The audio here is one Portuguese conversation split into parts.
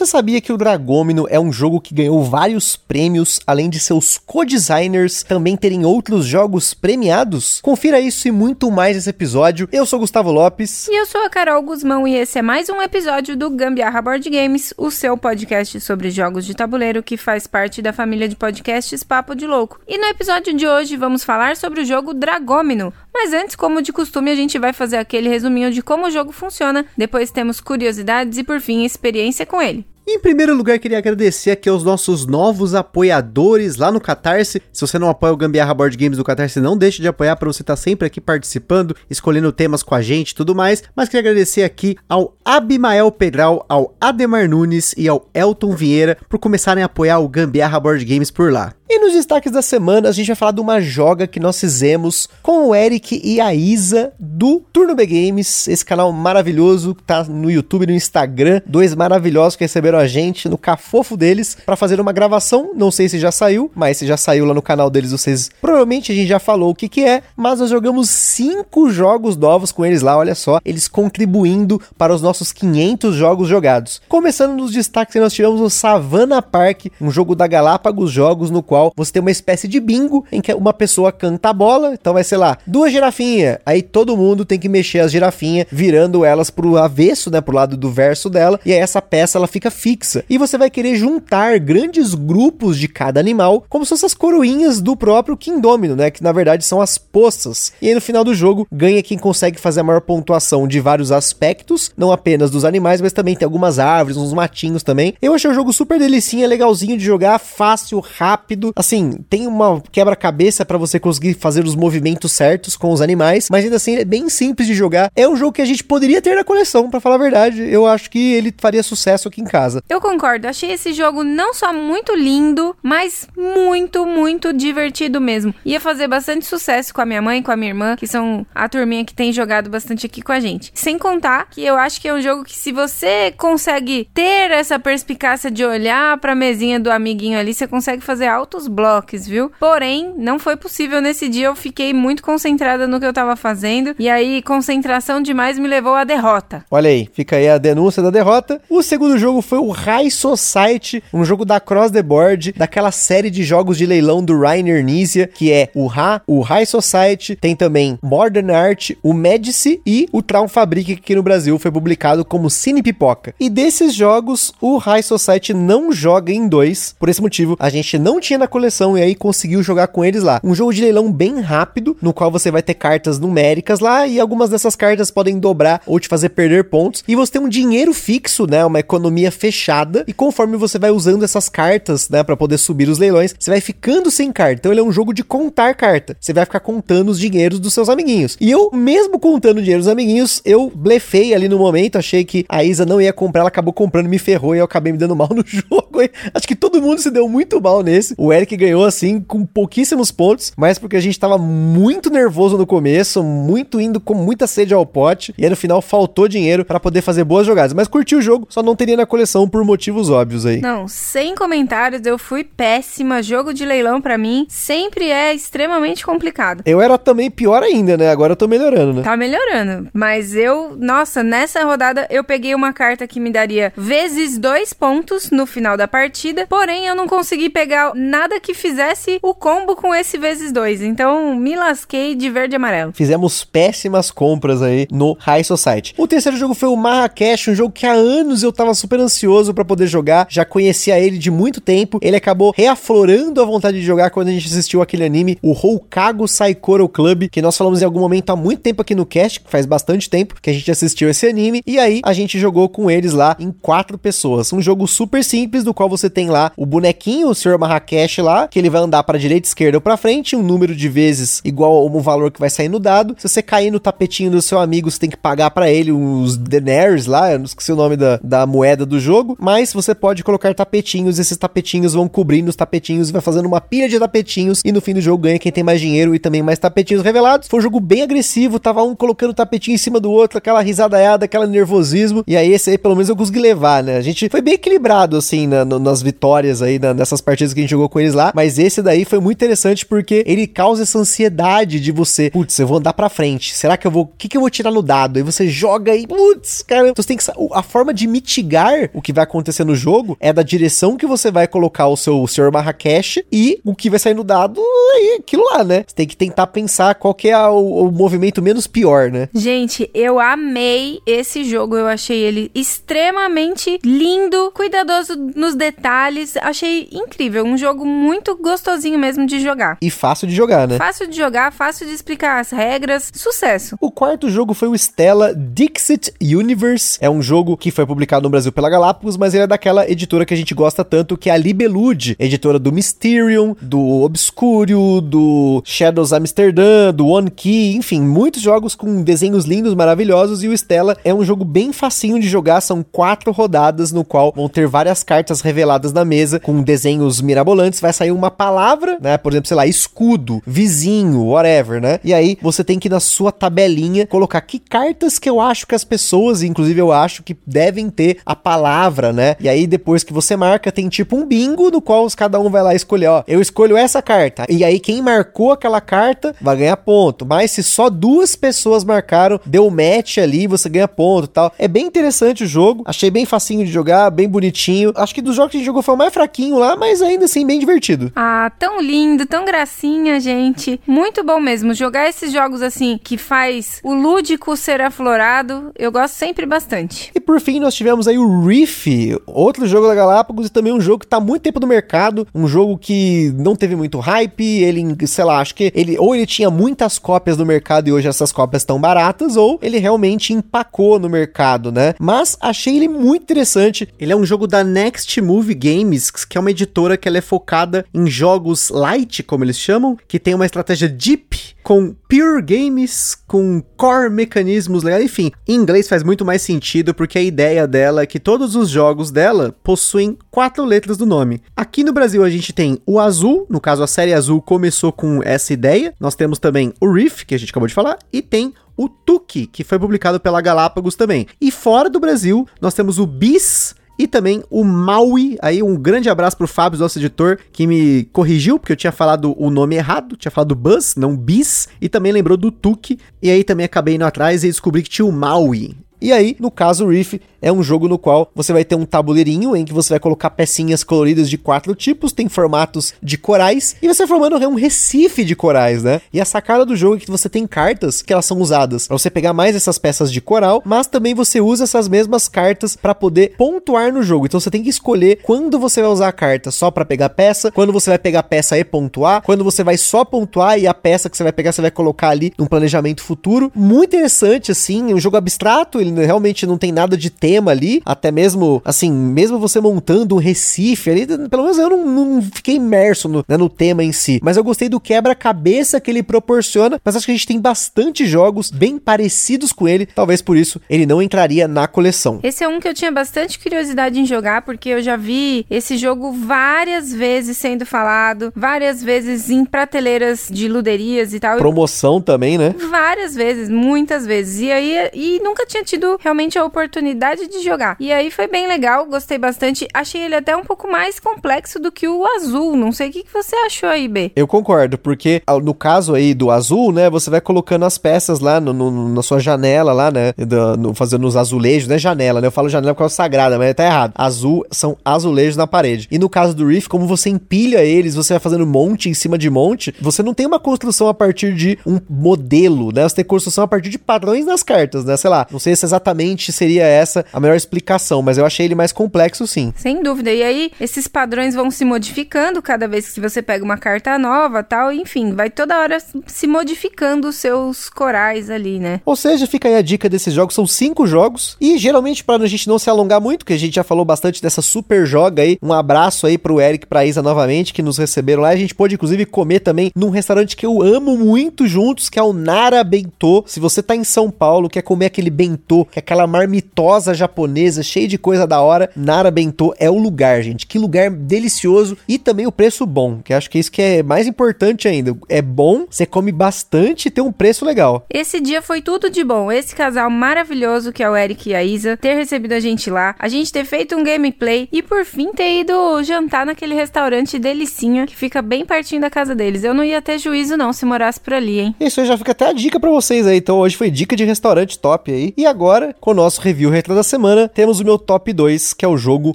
Você sabia que o Dragômino é um jogo que ganhou vários prêmios, além de seus co-designers também terem outros jogos premiados? Confira isso e muito mais nesse episódio. Eu sou Gustavo Lopes. E eu sou a Carol Guzmão e esse é mais um episódio do Gambiarra Board Games, o seu podcast sobre jogos de tabuleiro que faz parte da família de podcasts Papo de Louco. E no episódio de hoje vamos falar sobre o jogo Dragômino. Mas antes, como de costume, a gente vai fazer aquele resuminho de como o jogo funciona, depois temos curiosidades e por fim experiência com ele. Em primeiro lugar, queria agradecer aqui aos nossos novos apoiadores lá no Catarse. Se você não apoia o Gambiarra Board Games do Catarse, não deixe de apoiar para você estar tá sempre aqui participando, escolhendo temas com a gente e tudo mais. Mas queria agradecer aqui ao Abimael Pedral, ao Ademar Nunes e ao Elton Vieira por começarem a apoiar o Gambiarra Board Games por lá. E nos destaques da semana, a gente vai falar de uma joga que nós fizemos com o Eric e a Isa do Turno B Games, esse canal maravilhoso que tá no YouTube e no Instagram, dois maravilhosos que receberam a gente no cafofo deles para fazer uma gravação. Não sei se já saiu, mas se já saiu lá no canal deles, vocês provavelmente a gente já falou o que que é, mas nós jogamos cinco jogos novos com eles lá, olha só, eles contribuindo para os nossos 500 jogos jogados. Começando nos destaques, nós tivemos o Savannah Park, um jogo da Galápagos Jogos no qual você tem uma espécie de bingo em que uma pessoa canta a bola, então vai ser lá, duas girafinhas, aí todo mundo tem que mexer as girafinhas, virando elas pro avesso, né, pro lado do verso dela, e aí essa peça ela fica fixa. E você vai querer juntar grandes grupos de cada animal, como se fossem as coroinhas do próprio Kingdomino, né, que na verdade são as poças. E aí no final do jogo ganha quem consegue fazer a maior pontuação de vários aspectos, não apenas dos animais, mas também tem algumas árvores, uns matinhos também. Eu achei o jogo super delicinha, legalzinho de jogar, fácil, rápido, assim, tem uma quebra-cabeça para você conseguir fazer os movimentos certos com os animais, mas ainda assim é bem simples de jogar. É um jogo que a gente poderia ter na coleção, para falar a verdade. Eu acho que ele faria sucesso aqui em casa. Eu concordo, achei esse jogo não só muito lindo, mas muito, muito divertido mesmo. Ia fazer bastante sucesso com a minha mãe, com a minha irmã, que são a turminha que tem jogado bastante aqui com a gente. Sem contar que eu acho que é um jogo que se você consegue ter essa perspicácia de olhar para a mesinha do amiguinho ali, você consegue fazer altos muitos blocos, viu? Porém, não foi possível nesse dia, eu fiquei muito concentrada no que eu tava fazendo, e aí concentração demais me levou à derrota. Olha aí, fica aí a denúncia da derrota. O segundo jogo foi o High Society, um jogo da Cross the Board, daquela série de jogos de leilão do Rainer Nizia, que é o Ha, o High Society, tem também Modern Art, o Medici e o Traum Fabric, que aqui no Brasil foi publicado como Cine Pipoca. E desses jogos, o High Society não joga em dois, por esse motivo a gente não tinha na coleção e aí conseguiu jogar com eles lá. Um jogo de leilão bem rápido, no qual você vai ter cartas numéricas lá e algumas dessas cartas podem dobrar ou te fazer perder pontos. E você tem um dinheiro fixo, né, uma economia fechada e conforme você vai usando essas cartas, né, para poder subir os leilões, você vai ficando sem carta. Então ele é um jogo de contar carta. Você vai ficar contando os dinheiros dos seus amiguinhos. E eu, mesmo contando o dinheiro dos amiguinhos, eu blefei ali no momento, achei que a Isa não ia comprar, ela acabou comprando, me ferrou e eu acabei me dando mal no jogo. Acho que todo mundo se deu muito mal nesse. O Eric ganhou assim com pouquíssimos pontos, mas porque a gente tava muito nervoso no começo, muito indo com muita sede ao pote, e aí no final faltou dinheiro para poder fazer boas jogadas. Mas curti o jogo, só não teria na coleção por motivos óbvios aí. Não, sem comentários, eu fui péssima. Jogo de leilão para mim sempre é extremamente complicado. Eu era também pior ainda, né? Agora eu tô melhorando, né? Tá melhorando. Mas eu, nossa, nessa rodada eu peguei uma carta que me daria vezes dois pontos no final da partida, porém eu não consegui pegar nada nada que fizesse o combo com esse vezes dois. Então me lasquei de verde e amarelo. Fizemos péssimas compras aí no High Society. O terceiro jogo foi o Marrakech, um jogo que há anos eu tava super ansioso para poder jogar. Já conhecia ele de muito tempo. Ele acabou reaflorando a vontade de jogar quando a gente assistiu aquele anime, o Houkago Saikoro Club, que nós falamos em algum momento há muito tempo aqui no cast, faz bastante tempo que a gente assistiu esse anime. E aí a gente jogou com eles lá em quatro pessoas. Um jogo super simples, do qual você tem lá o bonequinho, o Sr. Marrakech cash lá, que ele vai andar pra direita, esquerda ou pra frente, um número de vezes igual ao valor que vai sair no dado. Se você cair no tapetinho do seu amigo, você tem que pagar para ele os denaries lá, eu não esqueci o nome da, da moeda do jogo, mas você pode colocar tapetinhos, esses tapetinhos vão cobrindo os tapetinhos, vai fazendo uma pilha de tapetinhos, e no fim do jogo ganha quem tem mais dinheiro e também mais tapetinhos revelados. Foi um jogo bem agressivo, tava um colocando tapetinho em cima do outro, aquela risadaiada, aquela nervosismo, e aí esse aí pelo menos eu consegui levar, né? A gente foi bem equilibrado, assim, na, no, nas vitórias aí, na, nessas partidas que a gente jogou com eles lá, mas esse daí foi muito interessante porque ele causa essa ansiedade de você, putz, eu vou andar pra frente, será que eu vou, o que que eu vou tirar no dado? Aí você joga e, putz, cara, então você tem que, a forma de mitigar o que vai acontecer no jogo é da direção que você vai colocar o seu Sr. Marrakech e o que vai sair no dado é aquilo lá, né? Você tem que tentar pensar qual que é o, o movimento menos pior, né? Gente, eu amei esse jogo, eu achei ele extremamente lindo, cuidadoso nos detalhes, achei incrível, um jogo muito gostosinho mesmo de jogar. E fácil de jogar, né? Fácil de jogar, fácil de explicar as regras, sucesso. O quarto jogo foi o Stella Dixit Universe. É um jogo que foi publicado no Brasil pela Galápagos, mas ele é daquela editora que a gente gosta tanto, que é a Libelude, editora do Mysterium, do Obscurio, do Shadows Amsterdam, do One Key, enfim, muitos jogos com desenhos lindos, maravilhosos, e o Stella é um jogo bem facinho de jogar, são quatro rodadas no qual vão ter várias cartas reveladas na mesa com desenhos mirabolantes, vai sair uma palavra, né, por exemplo, sei lá, escudo, vizinho, whatever, né? E aí você tem que na sua tabelinha colocar que cartas que eu acho que as pessoas, inclusive eu acho que devem ter a palavra, né? E aí depois que você marca, tem tipo um bingo no qual cada um vai lá escolher, ó, eu escolho essa carta. E aí quem marcou aquela carta vai ganhar ponto. Mas se só duas pessoas marcaram, deu match ali, você ganha ponto, tal. É bem interessante o jogo. Achei bem facinho de jogar, bem bonitinho. Acho que dos jogos que a gente jogou foi o mais fraquinho lá, mas ainda assim bem divertido. Ah, tão lindo, tão gracinha, gente. Muito bom mesmo jogar esses jogos assim que faz o lúdico ser aflorado. Eu gosto sempre bastante. E por fim, nós tivemos aí o Reef, outro jogo da Galápagos e também um jogo que tá muito tempo no mercado, um jogo que não teve muito hype, ele, sei lá, acho que ele ou ele tinha muitas cópias no mercado e hoje essas cópias estão baratas, ou ele realmente empacou no mercado, né? Mas achei ele muito interessante. Ele é um jogo da Next Movie Games, que é uma editora que ela é focada em jogos light, como eles chamam, que tem uma estratégia deep com pure games, com core mecanismos legais, enfim, em inglês faz muito mais sentido porque a ideia dela é que todos os jogos dela possuem quatro letras do nome. Aqui no Brasil a gente tem o Azul, no caso a série Azul começou com essa ideia. Nós temos também o Reef, que a gente acabou de falar, e tem o Tuki, que foi publicado pela Galápagos também. E fora do Brasil, nós temos o Bis, e também o Maui. Aí um grande abraço pro Fábio, nosso editor, que me corrigiu, porque eu tinha falado o nome errado, tinha falado Buzz, não Bis, e também lembrou do Tuki. E aí também acabei indo atrás e descobri que tinha o Maui. E aí, no caso, o Reef é um jogo no qual você vai ter um tabuleirinho em que você vai colocar pecinhas coloridas de quatro tipos, tem formatos de corais, e você formando um recife de corais, né? E a sacada do jogo é que você tem cartas que elas são usadas para você pegar mais essas peças de coral, mas também você usa essas mesmas cartas para poder pontuar no jogo. Então você tem que escolher quando você vai usar a carta só para pegar peça, quando você vai pegar peça e pontuar, quando você vai só pontuar e a peça que você vai pegar você vai colocar ali num planejamento futuro. Muito interessante assim, um jogo abstrato, ele realmente não tem nada de tema ali, até mesmo, assim, mesmo você montando um Recife ali, pelo menos eu não, não fiquei imerso no, né, no tema em si, mas eu gostei do quebra-cabeça que ele proporciona, mas acho que a gente tem bastante jogos bem parecidos com ele, talvez por isso ele não entraria na coleção. Esse é um que eu tinha bastante curiosidade em jogar, porque eu já vi esse jogo várias vezes sendo falado, várias vezes em prateleiras de luderias e tal. Promoção também, né? Várias vezes, muitas vezes. E aí, e nunca tinha tido realmente a oportunidade de jogar. E aí foi bem legal, gostei bastante. Achei ele até um pouco mais complexo do que o azul. Não sei o que, que você achou aí, B. Eu concordo, porque no caso aí do azul, né, você vai colocando as peças lá no, no na sua janela lá, né, do, no, fazendo os azulejos, né, janela, né, eu falo janela porque é sagrada, mas tá errado. Azul são azulejos na parede. E no caso do Reef, como você empilha eles, você vai fazendo monte em cima de monte, você não tem uma construção a partir de um modelo, né, você tem construção a partir de padrões nas cartas, né, sei lá, não sei se exatamente seria essa a melhor explicação, mas eu achei ele mais complexo sim. Sem dúvida. E aí, esses padrões vão se modificando cada vez que você pega uma carta nova tal. Enfim, vai toda hora se modificando os seus corais ali, né? Ou seja, fica aí a dica desses jogos. São cinco jogos. E geralmente, para a gente não se alongar muito, que a gente já falou bastante dessa super joga aí. Um abraço aí pro Eric e pra Isa novamente, que nos receberam lá. A gente pôde, inclusive, comer também num restaurante que eu amo muito juntos, que é o Nara Bentô. Se você tá em São Paulo, quer comer aquele bentô, que é aquela marmitosa japonesa, cheia de coisa da hora, Nara Bentô é o lugar, gente. Que lugar delicioso e também o preço bom, que acho que é isso que é mais importante ainda. É bom, você come bastante e tem um preço legal. Esse dia foi tudo de bom. Esse casal maravilhoso que é o Eric e a Isa, ter recebido a gente lá, a gente ter feito um gameplay e por fim ter ido jantar naquele restaurante delicinha que fica bem pertinho da casa deles. Eu não ia ter juízo não se morasse por ali, hein? Isso aí já fica até a dica para vocês aí. Então hoje foi dica de restaurante top aí. E agora, com o nosso review retro da semana, temos o meu top 2, que é o jogo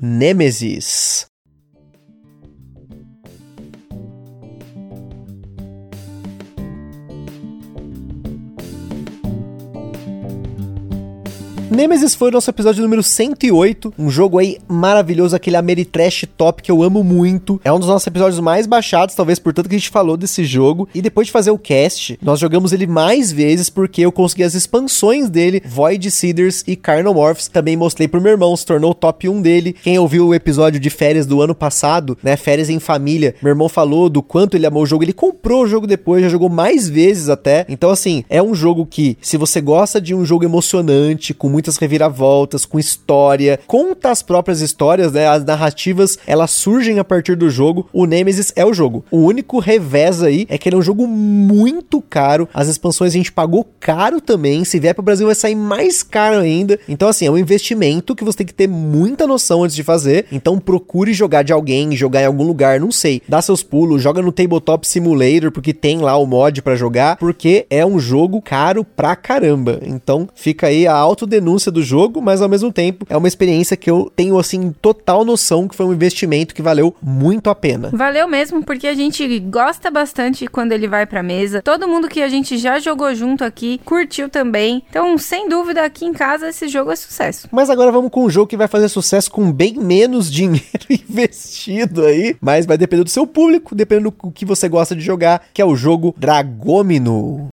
Nemesis. Nemesis foi o nosso episódio número 108, um jogo aí maravilhoso, aquele Ameritrash top que eu amo muito. É um dos nossos episódios mais baixados, talvez por tanto que a gente falou desse jogo. E depois de fazer o cast, nós jogamos ele mais vezes porque eu consegui as expansões dele, Void Seeders e Carnomorphs. Também mostrei pro meu irmão, se tornou o top 1 dele. Quem ouviu o episódio de férias do ano passado, né, férias em família, meu irmão falou do quanto ele amou o jogo. Ele comprou o jogo depois, já jogou mais vezes até. Então assim, é um jogo que se você gosta de um jogo emocionante, com muito muitas reviravoltas, com história, conta as próprias histórias, né? As narrativas, elas surgem a partir do jogo. O Nemesis é o jogo. O único revés aí é que ele é um jogo muito caro. As expansões a gente pagou caro também. Se vier para o Brasil vai sair mais caro ainda. Então assim, é um investimento que você tem que ter muita noção antes de fazer. Então procure jogar de alguém, jogar em algum lugar, não sei. Dá seus pulos, joga no Tabletop Simulator porque tem lá o mod para jogar, porque é um jogo caro pra caramba. Então fica aí a autodenúncia denúncia do jogo, mas ao mesmo tempo é uma experiência que eu tenho assim total noção que foi um investimento que valeu muito a pena. Valeu mesmo, porque a gente gosta bastante quando ele vai pra mesa. Todo mundo que a gente já jogou junto aqui curtiu também. Então, sem dúvida, aqui em casa esse jogo é sucesso. Mas agora vamos com um jogo que vai fazer sucesso com bem menos dinheiro investido aí, mas vai depender do seu público, dependendo do que você gosta de jogar, que é o jogo Dragomino.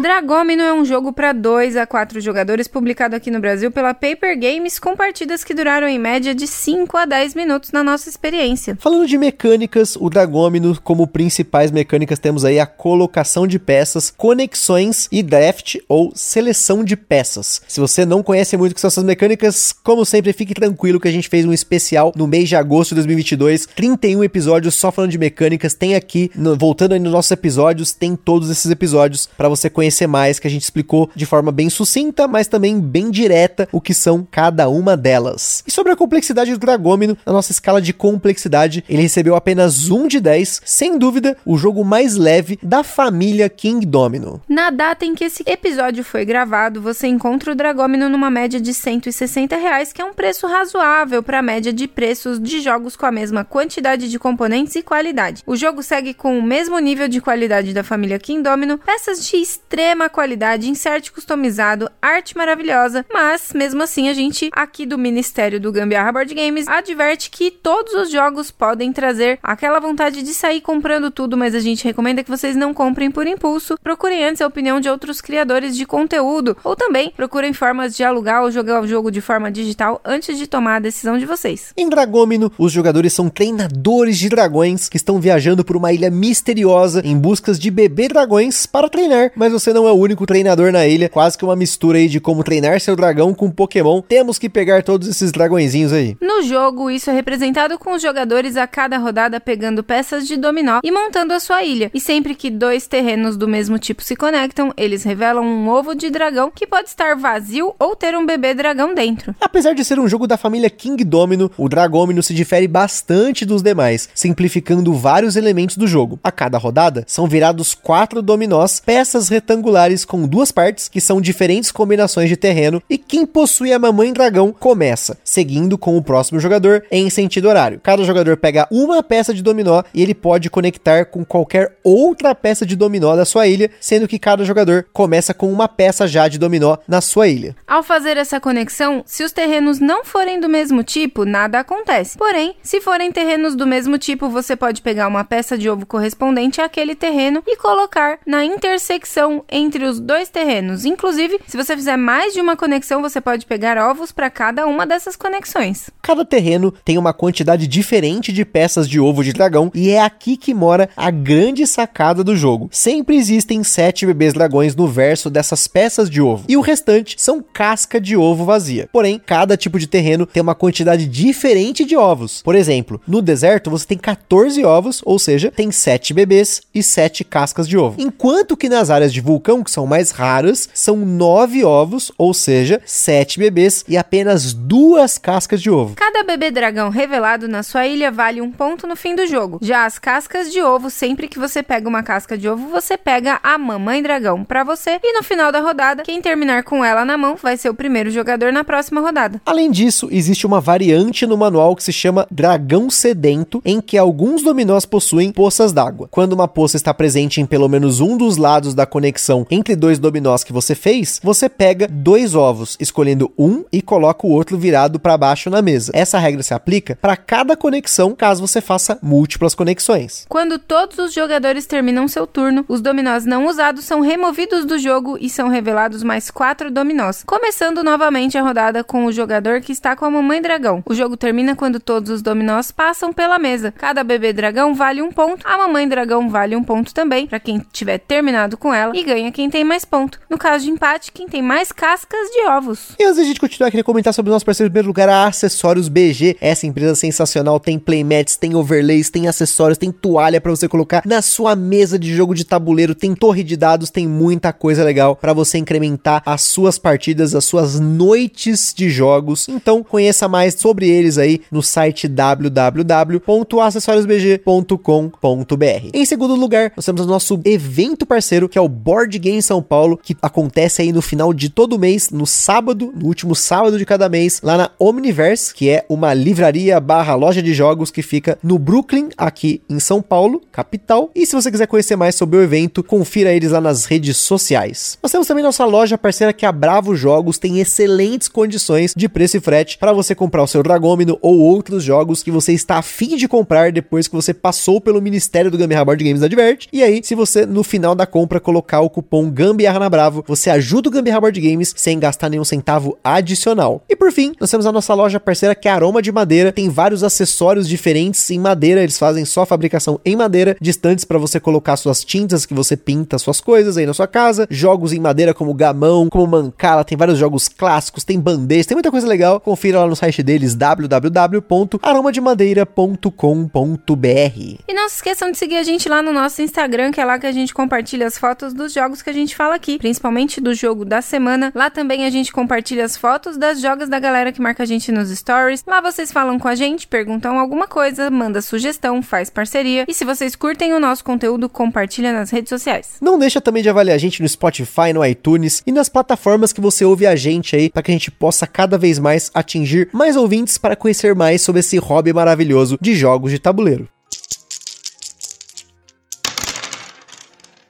Dragomino é um jogo para 2 a 4 jogadores publicado aqui no Brasil pela Paper Games com partidas que duraram em média de 5 a 10 minutos na nossa experiência. Falando de mecânicas, o Dragomino, como principais mecânicas, temos aí a colocação de peças, conexões e draft ou seleção de peças. Se você não conhece muito o que são essas mecânicas, como sempre, fique tranquilo que a gente fez um especial no mês de agosto de 2022, 31 episódios só falando de mecânicas. Tem aqui, no, voltando aí nos nossos episódios, tem todos esses episódios para você conhecer conhecer mais, que a gente explicou de forma bem sucinta, mas também bem direta o que são cada uma delas. E sobre a complexidade do Dragômino, na nossa escala de complexidade, ele recebeu apenas um de 10, sem dúvida, o jogo mais leve da família King Domino. Na data em que esse episódio foi gravado, você encontra o Dragômino numa média de 160 reais, que é um preço razoável para a média de preços de jogos com a mesma quantidade de componentes e qualidade. O jogo segue com o mesmo nível de qualidade da família King Domino, peças de extrema qualidade, insert customizado, arte maravilhosa, mas mesmo assim a gente aqui do Ministério do Gambiarra Board Games adverte que todos os jogos podem trazer aquela vontade de sair comprando tudo, mas a gente recomenda que vocês não comprem por impulso. Procurem antes a opinião de outros criadores de conteúdo ou também procurem formas de alugar ou jogar o jogo de forma digital antes de tomar a decisão de vocês. Em Dragômino, os jogadores são treinadores de dragões que estão viajando por uma ilha misteriosa em busca de bebê dragões para treinar, mas você você não é o único treinador na ilha, quase que uma mistura aí de como treinar seu dragão com Pokémon. Temos que pegar todos esses dragõezinhos aí. No jogo, isso é representado com os jogadores a cada rodada pegando peças de dominó e montando a sua ilha. E sempre que dois terrenos do mesmo tipo se conectam, eles revelam um ovo de dragão que pode estar vazio ou ter um bebê dragão dentro. Apesar de ser um jogo da família King Domino, o Dragômino se difere bastante dos demais, simplificando vários elementos do jogo. A cada rodada, são virados quatro dominós, peças retangulares retangulares com duas partes que são diferentes combinações de terreno e quem possui a mamãe dragão começa, seguindo com o próximo jogador em sentido horário. Cada jogador pega uma peça de dominó e ele pode conectar com qualquer outra peça de dominó da sua ilha, sendo que cada jogador começa com uma peça já de dominó na sua ilha. Ao fazer essa conexão, se os terrenos não forem do mesmo tipo, nada acontece. Porém, se forem terrenos do mesmo tipo, você pode pegar uma peça de ovo correspondente àquele terreno e colocar na intersecção entre os dois terrenos. Inclusive, se você fizer mais de uma conexão, você pode pegar ovos para cada uma dessas conexões. Cada terreno tem uma quantidade diferente de peças de ovo de dragão e é aqui que mora a grande sacada do jogo. Sempre existem sete bebês dragões no verso dessas peças de ovo e o restante são casca de ovo vazia. Porém, cada tipo de terreno tem uma quantidade diferente de ovos. Por exemplo, no deserto você tem 14 ovos, ou seja, tem 7 bebês e 7 cascas de ovo. Enquanto que nas áreas de vulcão, que são mais raras, são 9 ovos, ou seja, 7 bebês e apenas duas cascas de ovo. Cada bebê dragão revelado na sua ilha vale um ponto no fim do jogo. Já as cascas de ovo, sempre que você pega uma casca de ovo, você pega a mamãe dragão para você e no final da rodada, quem terminar com ela na mão vai ser o primeiro jogador na próxima rodada. Além disso, existe uma variante no manual que se chama Dragão Sedento, em que alguns dominós possuem poças d'água. Quando uma poça está presente em pelo menos um dos lados da conexão entre dois dominós que você fez, você pega dois ovos, escolhendo um e coloca o outro virado para baixo na mesa. Essa regra se aplica para cada conexão, caso você faça múltiplas conexões. Quando todos os jogadores terminam seu turno, os dominós não usados são removidos do jogo e são revelados mais quatro dominós, começando novamente a rodada com o jogador que está com a mamãe dragão. O jogo termina quando todos os dominós passam pela mesa. Cada bebê dragão vale um ponto, a mamãe dragão vale um ponto também, para quem tiver terminado com ela, e ganha quem tem mais ponto. No caso de empate, quem tem mais cascas de ovos. E antes da gente continuar, queria comentar sobre o nosso parceiro em primeiro lugar, a Acessórios BG. Essa empresa sensacional tem playmats, tem overlays, tem acessórios, tem toalha para você colocar na sua mesa de jogo de tabuleiro, tem torre de dados, tem muita coisa legal para você incrementar as suas partidas, as suas noites de jogos. Então, conheça mais sobre eles aí no site www.acessoriosbg.com.br. Em segundo lugar, nós temos o nosso evento parceiro, que é o Board Game São Paulo, que acontece aí no final de todo mês, no sábado, no último sábado de cada mês, lá na Omniverse, que é uma livraria barra loja de jogos que fica no Brooklyn, aqui em São Paulo, capital. E se você quiser conhecer mais sobre o evento, confira eles lá nas redes sociais. Nós temos também nossa loja parceira que é a Bravo Jogos, tem excelentes condições de preço e frete para você comprar o seu Dragômino ou outros jogos que você está afim de comprar depois que você passou pelo Ministério do Gambiarra Board Games Advert. E aí, se você no final da compra colocar o cupom Gambiarra na Bravo, você ajuda o Gambiarra Board Games sem gastar nenhum centavo adicional. E por fim, nós temos a nossa loja parceira que é Aroma de Madeira, tem vários acessórios diferentes em madeira, eles fazem só fabricação em madeira, distantes para você colocar suas tintas que você pinta suas coisas aí na sua casa, jogos em madeira como gamão, como mancala, tem vários jogos clássicos, tem bandeiras, tem muita coisa legal. Confira lá no site deles www.aromademadeira.com.br. E não se esqueçam de seguir a gente lá no nosso Instagram, que é lá que a gente compartilha as fotos dos jogos que a gente fala aqui, principalmente do jogo da semana. Lá também a gente compartilha as fotos das jogos da galera que marca a gente nos stories. Lá vocês falam com a gente, perguntam alguma coisa, manda sugestão, faz parceria. E se vocês curtem o nosso conteúdo, compartilha nas redes sociais. Não deixa também de avaliar a gente no Spotify, no iTunes e nas plataformas que você ouve a gente aí, para que a gente possa cada vez mais atingir mais ouvintes para conhecer mais sobre esse hobby maravilhoso de jogos de tabuleiro.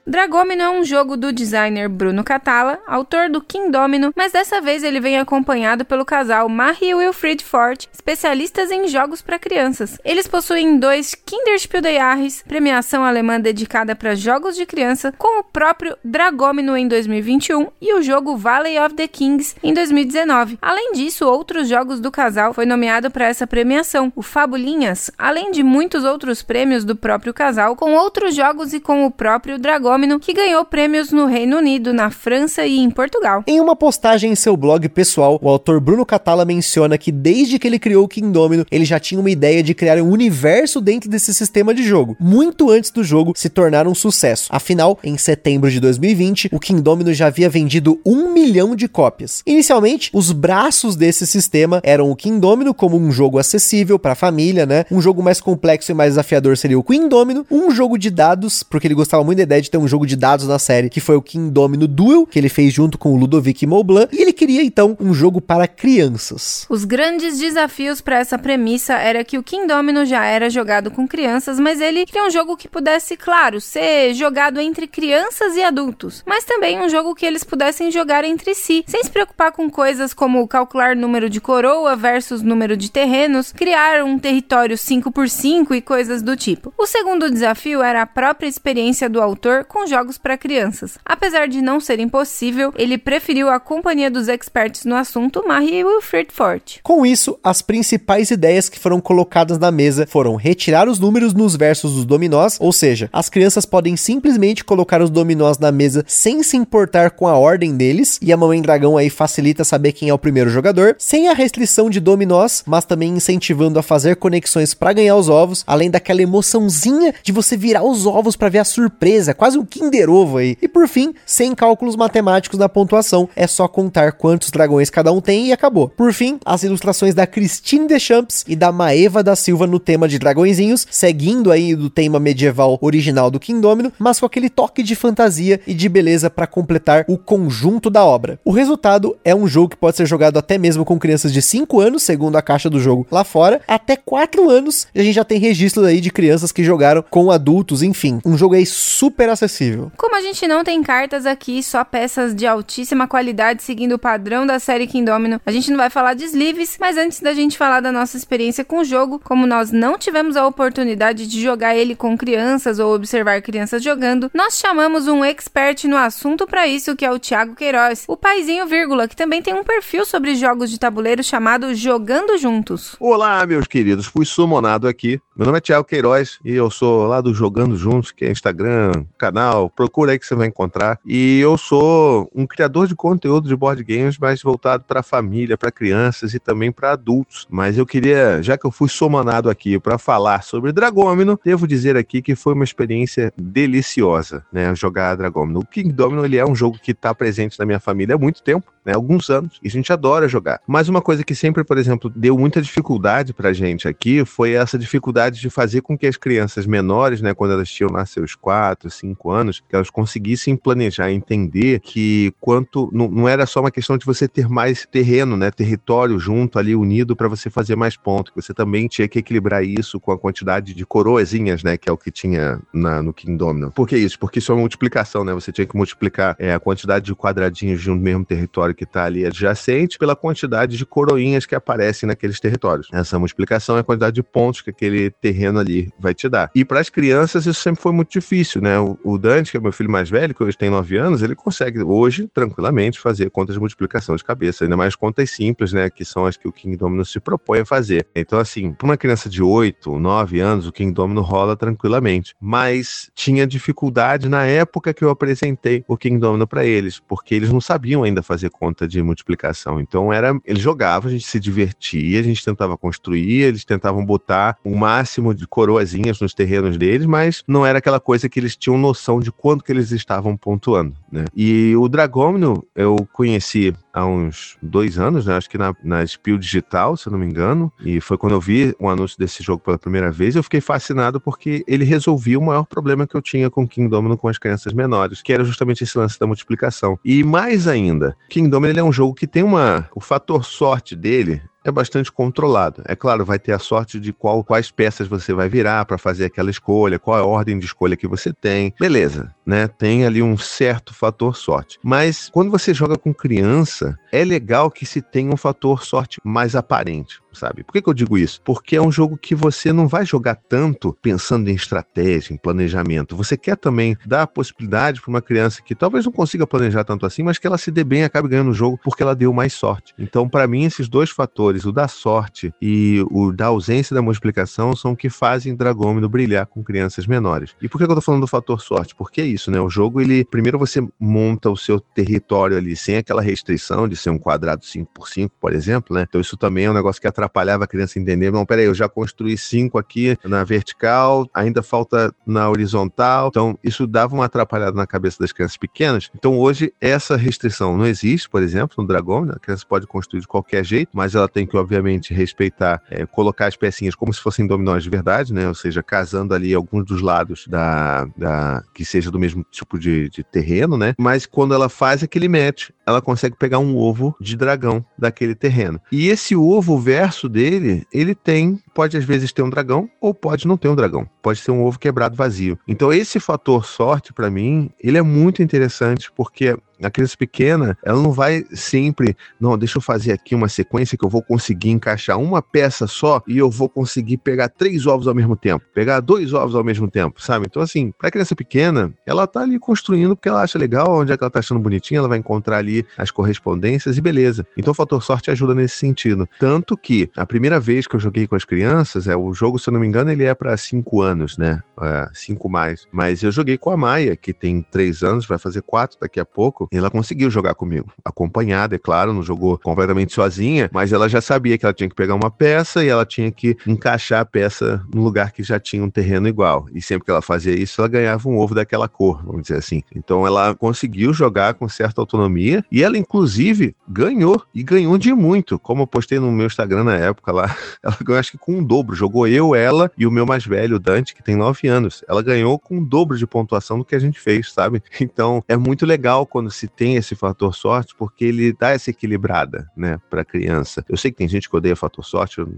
Dragomino é um jogo do designer Bruno Catala, autor do King Domino, mas dessa vez ele vem acompanhado pelo casal Marie e Wilfried Fort, especialistas em jogos para crianças. Eles possuem dois Kinderspiel des Jahres, premiação alemã dedicada para jogos de criança, com o próprio Dragomino em 2021 e o jogo Valley of the Kings em 2019. Além disso, outros jogos do casal foi nomeado para essa premiação, o Fabulinhas, além de muitos outros prêmios do próprio casal, com outros jogos e com o próprio Dragomino que ganhou prêmios no Reino Unido, na França e em Portugal. Em uma postagem em seu blog pessoal, o autor Bruno Catala menciona que desde que ele criou o King Domino, ele já tinha uma ideia de criar um universo dentro desse sistema de jogo, muito antes do jogo se tornar um sucesso. Afinal, em setembro de 2020, o King Domino já havia vendido um milhão de cópias. Inicialmente, os braços desse sistema eram o King Domino como um jogo acessível para a família, né? Um jogo mais complexo e mais desafiador seria o Queen Domino, um jogo de dados, porque ele gostava muito da ideia de ter um jogo de dados na série, que foi o King Domino Duel, que ele fez junto com o Ludovic Maublanc, e ele queria então um jogo para crianças. Os grandes desafios para essa premissa era que o King Domino já era jogado com crianças, mas ele queria um jogo que pudesse, claro, ser jogado entre crianças e adultos, mas também um jogo que eles pudessem jogar entre si, sem se preocupar com coisas como calcular número de coroa versus número de terrenos, criar um território 5 por 5 e coisas do tipo. O segundo desafio era a própria experiência do autor com jogos para crianças. Apesar de não ser impossível, ele preferiu a companhia dos experts no assunto, Marie e Wilfred Fort. Com isso, as principais ideias que foram colocadas na mesa foram retirar os números nos versos dos dominós, ou seja, as crianças podem simplesmente colocar os dominós na mesa sem se importar com a ordem deles, e a Mamãe Dragão aí facilita saber quem é o primeiro jogador, sem a restrição de dominós, mas também incentivando a fazer conexões para ganhar os ovos, além daquela emoçãozinha de você virar os ovos para ver a surpresa, quase um Kinder Ovo aí. E por fim, sem cálculos matemáticos na pontuação, é só contar quantos dragões cada um tem e acabou. Por fim, as ilustrações da Christine Deschamps e da Maeva da Silva no tema de dragõezinhos, seguindo aí do tema medieval original do King Domino, mas com aquele toque de fantasia e de beleza para completar o conjunto da obra. O resultado é um jogo que pode ser jogado até mesmo com crianças de 5 anos, segundo a caixa do jogo lá fora, até 4 anos, e a gente já tem registros aí de crianças que jogaram com adultos, enfim, um jogo aí super acessível. Como a gente não tem cartas aqui, só peças de altíssima qualidade seguindo o padrão da série King Domino, a gente não vai falar de sleeves, mas antes da gente falar da nossa experiência com o jogo, como nós não tivemos a oportunidade de jogar ele com crianças ou observar crianças jogando, nós chamamos um expert no assunto para isso, que é o Thiago Queiroz, o paizinho vírgula, que também tem um perfil sobre jogos de tabuleiro chamado Jogando Juntos. Olá, meus queridos, fui sumonado aqui. Meu nome é Thiago Queiroz e eu sou lá do Jogando Juntos, que é Instagram, canal, procura aí que você vai encontrar. E eu sou um criador de conteúdo de board games, mas voltado para família, para crianças e também para adultos. Mas eu queria, já que eu fui sumonado aqui para falar sobre Dragômino, devo dizer aqui que foi uma experiência deliciosa, né, jogar Dragômino. O King Domino ele é um jogo que está presente na minha família há muito tempo, né, alguns anos, e a gente adora jogar. Mas uma coisa que sempre, por exemplo, deu muita dificuldade pra gente aqui foi essa dificuldade de fazer com que as crianças menores, né, quando elas tinham lá seus 4, 5 anos, que elas conseguissem planejar, entender que quanto não, não era só uma questão de você ter mais terreno, né, território junto ali unido para você fazer mais pontos, você também tinha que equilibrar isso com a quantidade de coroazinhas, né, que é o que tinha na, no King Domino. Por que isso? Porque isso é uma multiplicação, né? Você tinha que multiplicar é, a quantidade de quadradinhos de um mesmo território que está ali adjacente pela quantidade de coroinhas que aparecem naqueles territórios. Essa multiplicação é a quantidade de pontos que aquele terreno ali vai te dar. E para as crianças isso sempre foi muito difícil, né? O, o, Dante, que é meu filho mais velho, que hoje tem 9 anos, ele consegue hoje tranquilamente fazer contas de multiplicação de cabeça, ainda mais contas simples, né? Que são as que o King Domino se propõe a fazer. Então, assim, para uma criança de 8, 9 anos, o King Domino rola tranquilamente. Mas tinha dificuldade na época que eu apresentei o King Domino para eles, porque eles não sabiam ainda fazer conta de multiplicação. Então era, eles jogavam, a gente se divertia, a gente tentava construir, eles tentavam botar o máximo de coroazinhas nos terrenos deles, mas não era aquela coisa que eles tinham noção de quanto que eles estavam pontuando, né? E o Dragômino eu conheci há uns dois anos, né? Acho que na, na Spiel Digital, se eu não me engano, e foi quando eu vi um anúncio desse jogo pela primeira vez, eu fiquei fascinado porque ele resolvia o maior problema que eu tinha com King Domino com as crianças menores, que era justamente esse lance da multiplicação. E mais ainda, King Domino é um jogo que tem uma. O fator sorte dele é bastante controlado. É claro, vai ter a sorte de qual, quais peças você vai virar para fazer aquela escolha, qual é a ordem de escolha que você tem. Beleza, né? Tem ali um certo fator sorte. Mas quando você joga com criança, é legal que se tenha um fator sorte mais aparente sabe? Por que, que eu digo isso? Porque é um jogo que você não vai jogar tanto pensando em estratégia, em planejamento. Você quer também dar a possibilidade para uma criança que talvez não consiga planejar tanto assim, mas que ela se dê bem e acabe ganhando o jogo porque ela deu mais sorte. Então, para mim, esses dois fatores, o da sorte e o da ausência da multiplicação, são o que fazem Dragômino brilhar com crianças menores. E por que, que eu tô falando do fator sorte? Porque é isso, né? O jogo, ele primeiro você monta o seu território ali sem aquela restrição de ser um quadrado 5 por 5 por exemplo, né? Então isso também é um negócio que atrapalhava a criança entender. Não, peraí, eu já construí cinco aqui na vertical, ainda falta na horizontal. Então, isso dava uma atrapalhada na cabeça das crianças pequenas. Então, hoje, essa restrição não existe, por exemplo, no Dragão. Né? A criança pode construir de qualquer jeito, mas ela tem que, obviamente, respeitar, é, colocar as pecinhas como se fossem dominós de verdade, né? Ou seja, casando ali alguns dos lados da, da que seja do mesmo tipo de, de terreno, né? Mas quando ela faz aquele match, ela consegue pegar um ovo de dragão daquele terreno. E esse ovo verso dele, ele tem, pode às vezes ter um dragão ou pode não ter um dragão. Pode ser um ovo quebrado vazio. Então esse fator sorte para mim, ele é muito interessante porque a criança pequena, ela não vai sempre, não, deixa eu fazer aqui uma sequência que eu vou conseguir encaixar uma peça só e eu vou conseguir pegar três ovos ao mesmo tempo, pegar dois ovos ao mesmo tempo, sabe? Então, assim, pra criança pequena, ela tá ali construindo porque ela acha legal, onde é que ela tá achando bonitinho, ela vai encontrar ali as correspondências e beleza. Então, o fator sorte ajuda nesse sentido. Tanto que a primeira vez que eu joguei com as crianças, é o jogo, se eu não me engano, ele é para cinco anos, né? É, cinco mais. Mas eu joguei com a Maia, que tem três anos, vai fazer quatro daqui a pouco. Ela conseguiu jogar comigo. Acompanhada, é claro, não jogou completamente sozinha, mas ela já sabia que ela tinha que pegar uma peça e ela tinha que encaixar a peça no lugar que já tinha um terreno igual. E sempre que ela fazia isso, ela ganhava um ovo daquela cor, vamos dizer assim. Então ela conseguiu jogar com certa autonomia e ela, inclusive, ganhou. E ganhou de muito. Como eu postei no meu Instagram na época lá, ela ganhou acho que com um dobro. Jogou eu, ela e o meu mais velho, Dante, que tem nove anos. Ela ganhou com um dobro de pontuação do que a gente fez, sabe? Então é muito legal quando se tem esse fator sorte porque ele dá essa equilibrada, né, para criança. Eu sei que tem gente que odeia fator sorte, eu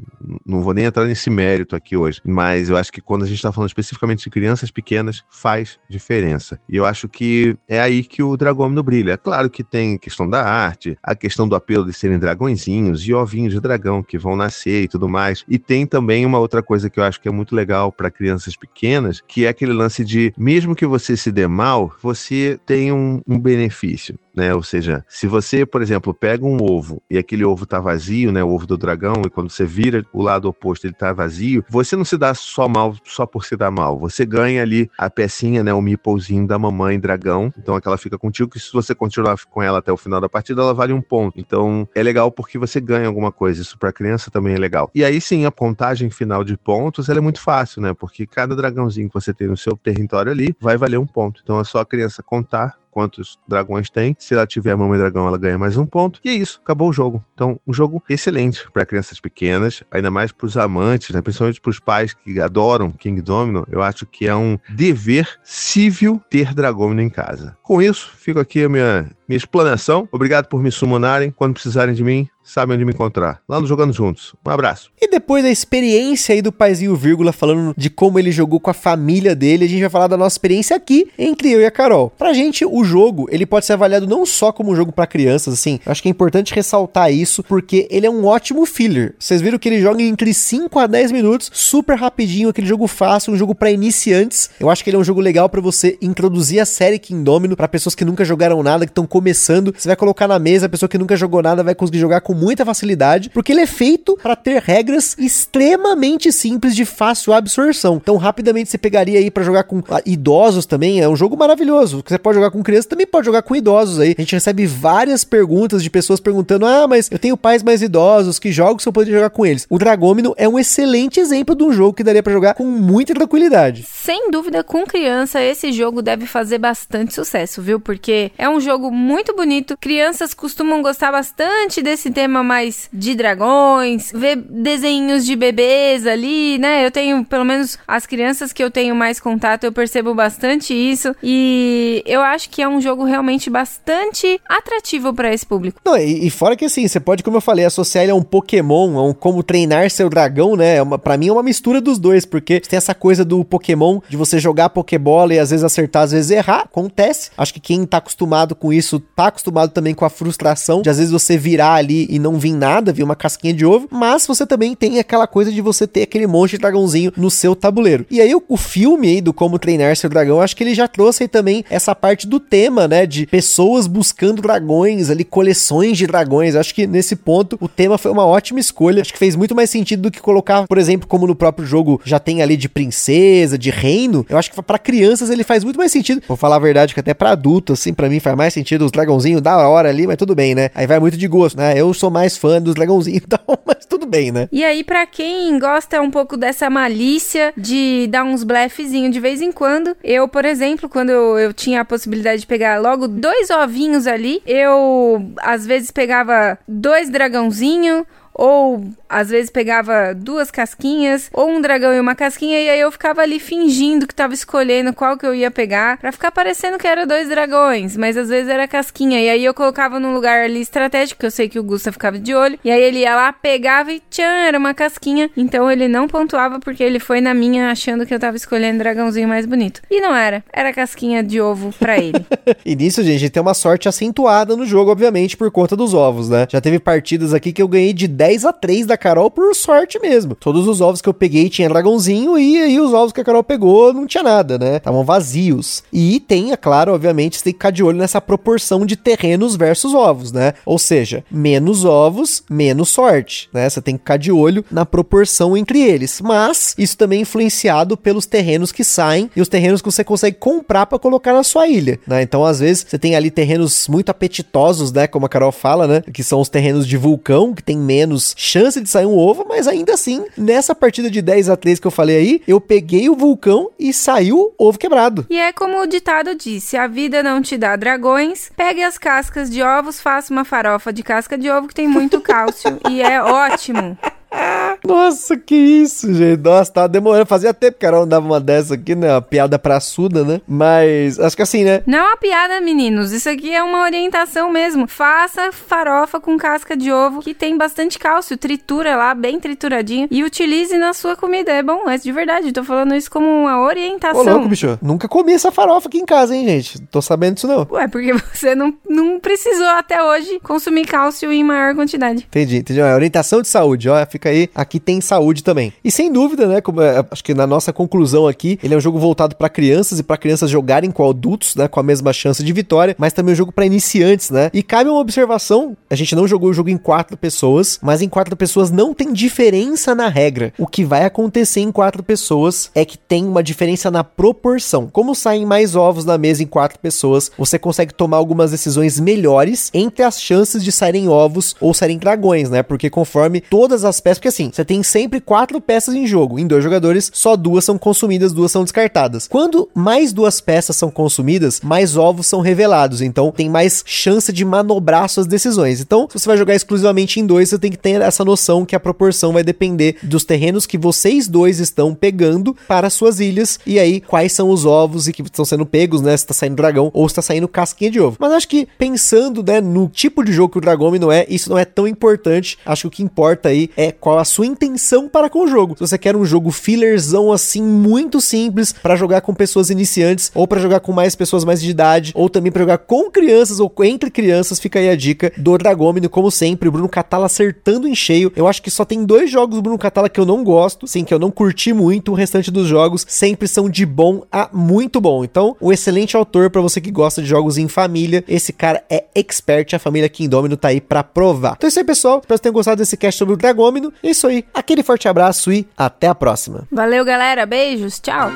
não vou nem entrar nesse mérito aqui hoje, mas eu acho que quando a gente está falando especificamente de crianças pequenas, faz diferença. E eu acho que é aí que o Dragômino brilha. É claro que tem questão da arte, a questão do apelo de serem dragõezinhos e ovinhos de dragão que vão nascer e tudo mais. E tem também uma outra coisa que eu acho que é muito legal para crianças pequenas, que é aquele lance de mesmo que você se dê mal, você tem um, um benefício isso. Né? Ou seja, se você, por exemplo, pega um ovo e aquele ovo tá vazio, né? O ovo do dragão, e quando você vira o lado oposto, ele tá vazio, você não se dá só mal só por se dar mal. Você ganha ali a pecinha, né? O meeplezinho da mamãe dragão. Então aquela fica contigo, que se você continuar com ela até o final da partida, ela vale um ponto. Então é legal porque você ganha alguma coisa. Isso pra criança também é legal. E aí sim, a contagem final de pontos, ela é muito fácil, né? Porque cada dragãozinho que você tem no seu território ali vai valer um ponto. Então é só a criança contar quantos dragões tem. Se ela tiver a mamãe dragão, ela ganha mais um ponto. E é isso, acabou o jogo. Então, um jogo excelente para crianças pequenas, ainda mais para os amantes, né? principalmente para os pais que adoram King Domino. Eu acho que é um dever civil ter Dragômino em casa. Com isso, fico aqui a minha, minha explanação. Obrigado por me sumonarem. Quando precisarem de mim, sabem onde me encontrar. Lá no Jogando Juntos. Um abraço. E depois da experiência aí do paizinho vírgula falando de como ele jogou com a família dele, a gente vai falar da nossa experiência aqui entre eu e a Carol. Pra gente, o jogo, ele pode ser avaliado não só como um jogo para crianças, assim, acho que é importante ressaltar isso, porque ele é um ótimo filler. Vocês viram que ele joga entre 5 a 10 minutos, super rapidinho, aquele jogo fácil, um jogo para iniciantes. Eu acho que ele é um jogo legal para você introduzir a série Kingdomino para pessoas que nunca jogaram nada, que estão começando. Você vai colocar na mesa, a pessoa que nunca jogou nada vai conseguir jogar com muita facilidade, porque ele é feito para ter regras extremamente simples de fácil absorção. Então, rapidamente você pegaria aí para jogar com ah, idosos também, é um jogo maravilhoso. Você pode jogar com crianças, também pode jogar com idosos aí. A gente recebe várias perguntas de pessoas perguntando: "Ah, mas eu tenho pais mais idosos, que jogos eu poderia jogar com eles?". O Dragômino é um excelente exemplo de um jogo que daria para jogar com muita tranquilidade. Sem dúvida, com criança, esse jogo deve fazer bastante sucesso, viu? Porque é um jogo muito bonito. Crianças costumam gostar bastante desse tema mais de dragões, ver desenhos de bebês ali, né? Eu tenho, pelo menos as crianças que eu tenho mais contato, eu percebo bastante isso. E eu acho que é um jogo realmente bastante atrativo para esse público. Não, e, e, fora que assim, você pode, como eu falei, associar ele a um Pokémon, a um como treinar seu dragão, né? É pra mim é uma mistura dos dois, porque tem essa coisa do Pokémon, de você jogar Pokébola e às vezes acertar, às vezes errar, acontece. Acho que quem tá acostumado com isso, tá acostumado também com a frustração de às vezes você virar ali e não vir nada, vir uma casquinha de ovo, mas você também tem aquela coisa de você ter aquele monte de dragãozinho no seu tabuleiro. E aí o, filme aí do Como Treinar Seu Dragão, acho que ele já trouxe aí também essa parte do tema, né, de pessoas buscando dragões ali, coleções de dragões. Acho que nesse ponto o tema foi uma ótima escolha. Acho que fez muito mais sentido do que colocar, por exemplo, como no próprio jogo já tem ali de princesa, de reino. Eu acho que para crianças ele faz muito mais sentido. Vou falar a verdade que até para adulto assim, para mim faz mais sentido os dragãozinhos da hora ali, mas tudo bem, né? Aí vai muito de gosto, né? Eu sou mais fã dos dragãozinhos, então, mas tudo bem, né? E aí para quem gosta um pouco dessa malícia de dar uns blefezinhos de vez em quando, eu, por exemplo, quando eu, eu tinha a possibilidade de pegar logo dois ovinhos ali, eu às vezes pegava dois dragãozinhos ou às vezes pegava duas casquinhas, ou um dragão e uma casquinha, e aí eu ficava ali fingindo que tava escolhendo qual que eu ia pegar, para ficar parecendo que era dois dragões, mas às vezes era casquinha, e aí eu colocava num lugar ali estratégico, que eu sei que o Gusta ficava de olho, e aí ele ia lá, pegava e tchan, era uma casquinha, então ele não pontuava porque ele foi na minha achando que eu tava escolhendo dragãozinho mais bonito. E não era, era casquinha de ovo para ele. e nisso, gente, tem uma sorte acentuada no jogo, obviamente, por conta dos ovos, né? Já teve partidas aqui que eu ganhei de 10 a 3 da Carol por sorte mesmo. Todos os ovos que eu peguei tinha dragãozinho e aí os ovos que a Carol pegou não tinha nada, né? Estavam vazios. E tem, é claro, obviamente, você tem que ficar de olho nessa proporção de terrenos versus ovos, né? Ou seja, menos ovos, menos sorte, né? Você tem que ficar de olho na proporção entre eles. Mas isso também é influenciado pelos terrenos que saem e os terrenos que você consegue comprar para colocar na sua ilha, né? Então, às vezes, você tem ali terrenos muito apetitosos, né? Como a Carol fala, né? Que são os terrenos de vulcão, que tem menos chance de sair um ovo, mas ainda assim, nessa partida de 10 a 3 que eu falei aí, eu peguei o vulcão e saiu ovo quebrado. E é como o ditado disse: a vida não te dá dragões, pegue as cascas de ovos, faça uma farofa de casca de ovo que tem muito cálcio e é ótimo. Nossa, que isso, gente. Nossa, tava demorando. Fazia tempo que a Carol dava uma dessa aqui, né? Uma piada praçuda, né? Mas acho que assim, né? Não é uma piada, meninos. Isso aqui é uma orientação mesmo. Faça farofa com casca de ovo, que tem bastante cálcio. Tritura lá, bem trituradinho. E utilize na sua comida. É bom, é de verdade. Tô falando isso como uma orientação. Ô, louco, bicho. Nunca comi essa farofa aqui em casa, hein, gente? Tô sabendo disso não. Ué, porque você não, não precisou até hoje consumir cálcio em maior quantidade. Entendi, entendi. É orientação de saúde, ó. Fica aí. Aqui tem saúde também. E sem dúvida, né? Como, é, acho que na nossa conclusão aqui, ele é um jogo voltado para crianças e para crianças jogarem com adultos, né? Com a mesma chance de vitória, mas também um jogo para iniciantes, né? E cabe uma observação: a gente não jogou o jogo em quatro pessoas, mas em quatro pessoas não tem diferença na regra. O que vai acontecer em quatro pessoas é que tem uma diferença na proporção. Como saem mais ovos na mesa em quatro pessoas, você consegue tomar algumas decisões melhores entre as chances de saírem ovos ou saírem dragões, né? Porque conforme todas as peças, porque assim, você tem sempre quatro peças em jogo. Em dois jogadores, só duas são consumidas, duas são descartadas. Quando mais duas peças são consumidas, mais ovos são revelados. Então tem mais chance de manobrar suas decisões. Então, se você vai jogar exclusivamente em dois, você tem que ter essa noção que a proporção vai depender dos terrenos que vocês dois estão pegando para suas ilhas. E aí, quais são os ovos e que estão sendo pegos, né? Se tá saindo dragão ou se tá saindo casquinha de ovo. Mas acho que pensando, né, no tipo de jogo que o Dragome não é, isso não é tão importante. Acho que o que importa aí é qual a sua intenção para com o jogo. Se você quer um jogo fillerzão assim muito simples para jogar com pessoas iniciantes ou para jogar com mais pessoas mais de idade ou também para jogar com crianças ou entre crianças, fica aí a dica do Dragomino, como sempre, o Bruno Catala acertando em cheio. Eu acho que só tem dois jogos do Bruno Catala que eu não gosto, sim, que eu não curti muito, o restante dos jogos sempre são de bom a muito bom. Então, um excelente autor para você que gosta de jogos em família. Esse cara é expert, a família Kingdomino tá aí para provar. Então é isso aí, pessoal. Espero que tenham gostado desse cast sobre o Dragômino. É isso aí. Aquele forte abraço e até a próxima. Valeu, galera. Beijos. Tchau.